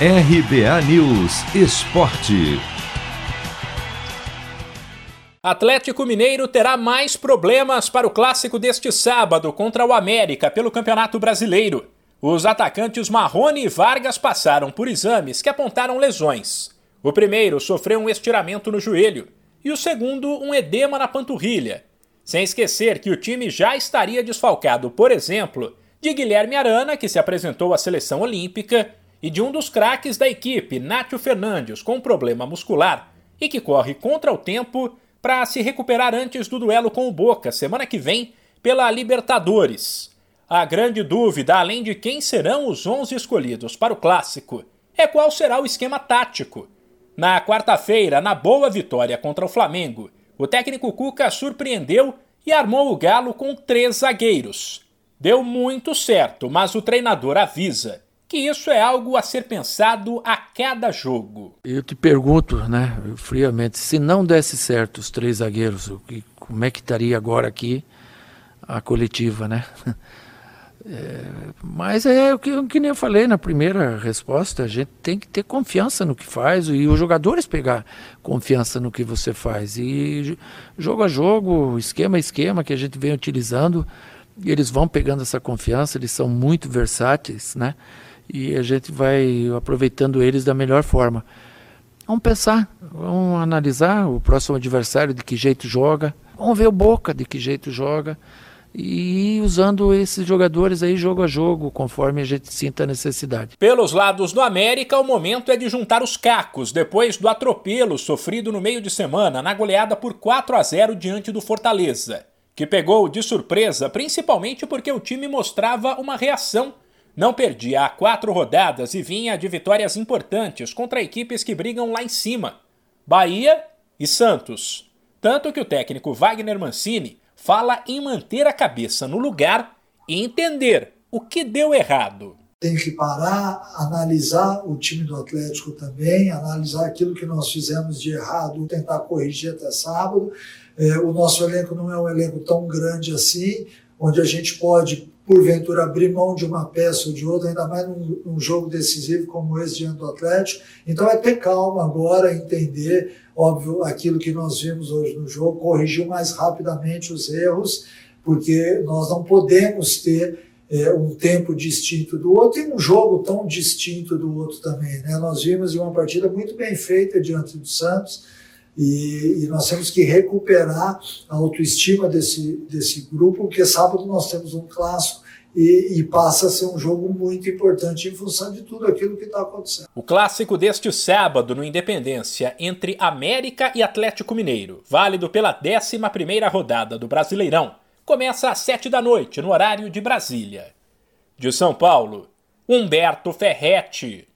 RBA News Esporte. Atlético Mineiro terá mais problemas para o clássico deste sábado contra o América pelo Campeonato Brasileiro. Os atacantes Marrone e Vargas passaram por exames que apontaram lesões. O primeiro sofreu um estiramento no joelho e o segundo um edema na panturrilha. Sem esquecer que o time já estaria desfalcado, por exemplo, de Guilherme Arana, que se apresentou à seleção olímpica, e de um dos craques da equipe, Nátio Fernandes, com problema muscular e que corre contra o tempo para se recuperar antes do duelo com o Boca, semana que vem, pela Libertadores. A grande dúvida, além de quem serão os 11 escolhidos para o clássico, é qual será o esquema tático. Na quarta-feira, na boa vitória contra o Flamengo, o técnico Cuca surpreendeu e armou o Galo com três zagueiros. Deu muito certo, mas o treinador avisa que isso é algo a ser pensado a cada jogo. Eu te pergunto, né, friamente, se não desse certo os três zagueiros, como é que estaria agora aqui a coletiva, né? É, mas é o que, que nem eu falei na primeira resposta, a gente tem que ter confiança no que faz e os jogadores pegar confiança no que você faz. E jogo a jogo, esquema a esquema que a gente vem utilizando, eles vão pegando essa confiança, eles são muito versáteis, né? E a gente vai aproveitando eles da melhor forma. Vamos pensar, vamos analisar o próximo adversário, de que jeito joga, vamos ver o Boca, de que jeito joga e usando esses jogadores aí jogo a jogo, conforme a gente sinta a necessidade. Pelos lados do América, o momento é de juntar os cacos depois do atropelo sofrido no meio de semana na goleada por 4 a 0 diante do Fortaleza, que pegou de surpresa principalmente porque o time mostrava uma reação. Não perdia há quatro rodadas e vinha de vitórias importantes contra equipes que brigam lá em cima: Bahia e Santos. Tanto que o técnico Wagner Mancini fala em manter a cabeça no lugar e entender o que deu errado. Tem que parar, analisar o time do Atlético também, analisar aquilo que nós fizemos de errado, tentar corrigir até sábado. É, o nosso elenco não é um elenco tão grande assim, onde a gente pode, porventura, abrir mão de uma peça ou de outra, ainda mais num, num jogo decisivo como esse diante do Atlético. Então é ter calma agora, entender óbvio, aquilo que nós vimos hoje no jogo, corrigiu mais rapidamente os erros, porque nós não podemos ter é, um tempo distinto do outro e um jogo tão distinto do outro também. Né? Nós vimos uma partida muito bem feita diante do Santos e, e, nós temos que recuperar a autoestima desse, desse grupo, porque sábado nós temos um clássico e, e, passa a ser um jogo muito importante em função de tudo aquilo que está acontecendo. O clássico deste sábado no Independência entre América e Atlético Mineiro, válido pela 11 rodada do Brasileirão, começa às 7 da noite no horário de Brasília. De São Paulo, Humberto Ferretti.